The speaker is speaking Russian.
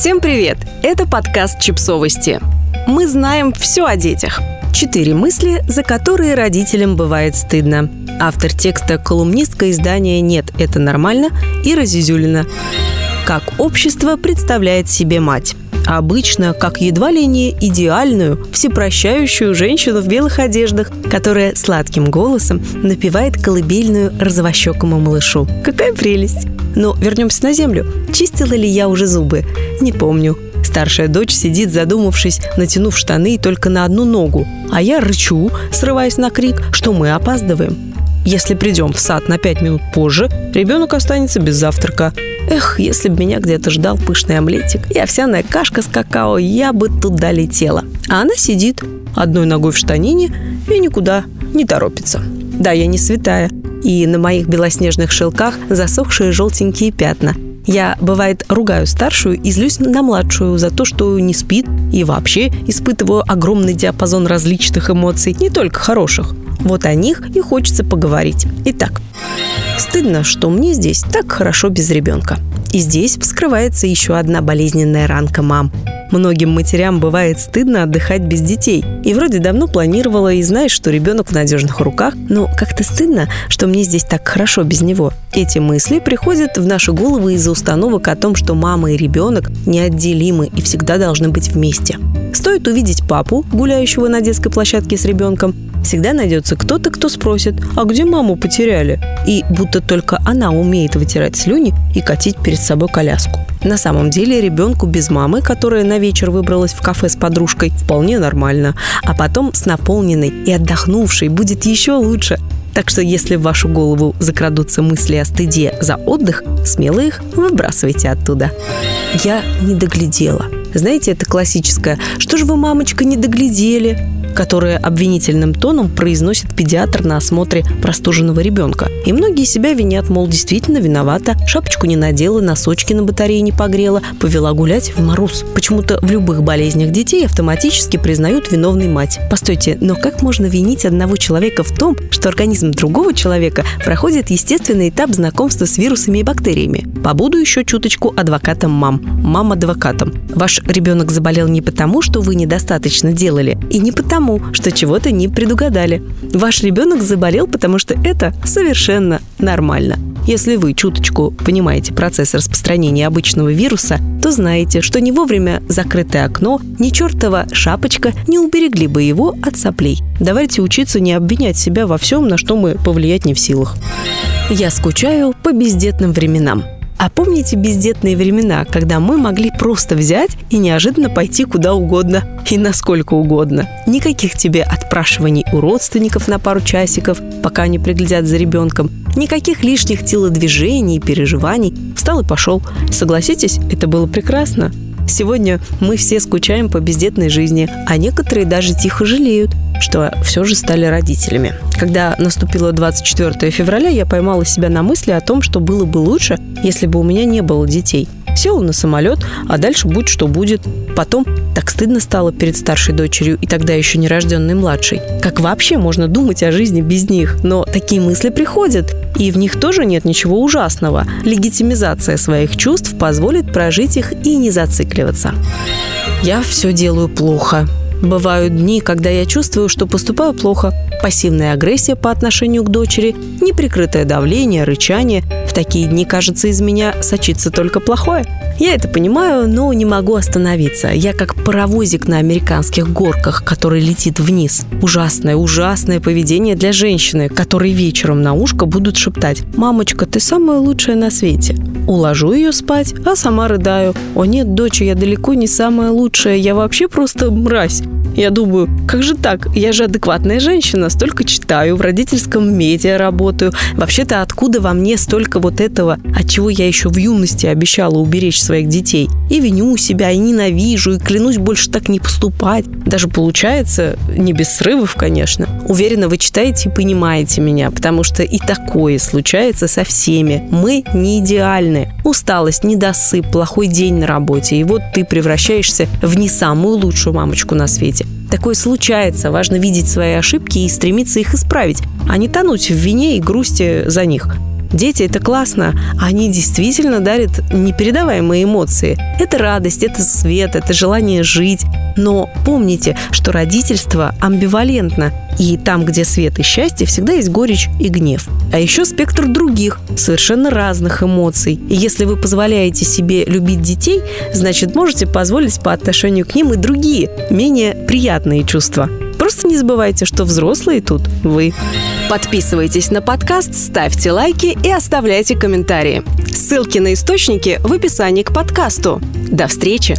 Всем привет! Это подкаст «Чипсовости». Мы знаем все о детях. Четыре мысли, за которые родителям бывает стыдно. Автор текста – колумнистка издания «Нет, это нормально» и Разизюлина. Как общество представляет себе мать обычно как едва ли не идеальную, всепрощающую женщину в белых одеждах, которая сладким голосом напевает колыбельную розовощекому малышу. Какая прелесть! Но вернемся на землю. Чистила ли я уже зубы? Не помню. Старшая дочь сидит, задумавшись, натянув штаны только на одну ногу, а я рычу, срываясь на крик, что мы опаздываем. Если придем в сад на пять минут позже, ребенок останется без завтрака. Эх, если бы меня где-то ждал пышный омлетик и овсяная кашка с какао, я бы туда летела. А она сидит, одной ногой в штанине и никуда не торопится. Да, я не святая. И на моих белоснежных шелках засохшие желтенькие пятна. Я, бывает, ругаю старшую и злюсь на младшую за то, что не спит, и вообще испытываю огромный диапазон различных эмоций, не только хороших. Вот о них и хочется поговорить. Итак, стыдно, что мне здесь так хорошо без ребенка. И здесь вскрывается еще одна болезненная ранка мам. Многим матерям бывает стыдно отдыхать без детей. И вроде давно планировала и знаешь, что ребенок в надежных руках, но как-то стыдно, что мне здесь так хорошо без него. Эти мысли приходят в наши головы из-за установок о том, что мама и ребенок неотделимы и всегда должны быть вместе. Стоит увидеть папу, гуляющего на детской площадке с ребенком, всегда найдется кто-то, кто спросит, а где маму потеряли? И будто только она умеет вытирать слюни и катить перед собой коляску. На самом деле ребенку без мамы, которая на вечер выбралась в кафе с подружкой, вполне нормально. А потом с наполненной и отдохнувшей будет еще лучше. Так что если в вашу голову закрадутся мысли о стыде за отдых, смело их выбрасывайте оттуда. Я не доглядела. Знаете, это классическое «Что же вы, мамочка, не доглядели?» Которое обвинительным тоном произносит педиатр на осмотре простуженного ребенка. И многие себя винят, мол, действительно виновата, шапочку не надела, носочки на батарее не погрела, повела гулять в мороз. Почему-то в любых болезнях детей автоматически признают виновной мать. Постойте, но как можно винить одного человека в том, что организм другого человека проходит естественный этап знакомства с вирусами и бактериями? Побуду еще чуточку адвокатом мам. Мам-адвокатом. Ваш ребенок заболел не потому, что вы недостаточно делали, и не потому, тому, что чего-то не предугадали. Ваш ребенок заболел, потому что это совершенно нормально. Если вы чуточку понимаете процесс распространения обычного вируса, то знаете, что не вовремя закрытое окно, ни чертова шапочка не уберегли бы его от соплей. Давайте учиться не обвинять себя во всем, на что мы повлиять не в силах. Я скучаю по бездетным временам. А помните бездетные времена, когда мы могли просто взять и неожиданно пойти куда угодно и насколько угодно? Никаких тебе отпрашиваний у родственников на пару часиков, пока они приглядят за ребенком. Никаких лишних телодвижений и переживаний. Встал и пошел. Согласитесь, это было прекрасно. Сегодня мы все скучаем по бездетной жизни, а некоторые даже тихо жалеют, что все же стали родителями. Когда наступило 24 февраля, я поймала себя на мысли о том, что было бы лучше, если бы у меня не было детей. Села на самолет, а дальше будь что будет. Потом так стыдно стало перед старшей дочерью и тогда еще нерожденной младшей. Как вообще можно думать о жизни без них? Но такие мысли приходят, и в них тоже нет ничего ужасного. Легитимизация своих чувств позволит прожить их и не зацикливаться. Я все делаю плохо. Бывают дни, когда я чувствую, что поступаю плохо. Пассивная агрессия по отношению к дочери, неприкрытое давление, рычание. В такие дни, кажется, из меня сочится только плохое. Я это понимаю, но не могу остановиться. Я как паровозик на американских горках, который летит вниз. Ужасное, ужасное поведение для женщины, которые вечером на ушко будут шептать «Мамочка, ты самая лучшая на свете». Уложу ее спать, а сама рыдаю. «О нет, доча, я далеко не самая лучшая, я вообще просто мразь». Я думаю, как же так? Я же адекватная женщина, столько читаю, в родительском медиа работаю. Вообще-то откуда во мне столько вот этого, от чего я еще в юности обещала уберечь своих детей? И виню себя, и ненавижу, и клянусь больше так не поступать. Даже получается, не без срывов, конечно. Уверена, вы читаете и понимаете меня, потому что и такое случается со всеми. Мы не идеальны. Усталость, недосып, плохой день на работе. И вот ты превращаешься в не самую лучшую мамочку на свете. Такое случается. Важно видеть свои ошибки и стремиться их исправить, а не тонуть в вине и грусти за них. Дети – это классно. Они действительно дарят непередаваемые эмоции. Это радость, это свет, это желание жить. Но помните, что родительство амбивалентно. И там, где свет и счастье, всегда есть горечь и гнев. А еще спектр других, совершенно разных эмоций. И если вы позволяете себе любить детей, значит, можете позволить по отношению к ним и другие, менее приятные чувства. Не забывайте, что взрослые тут вы. Подписывайтесь на подкаст, ставьте лайки и оставляйте комментарии. Ссылки на источники в описании к подкасту. До встречи!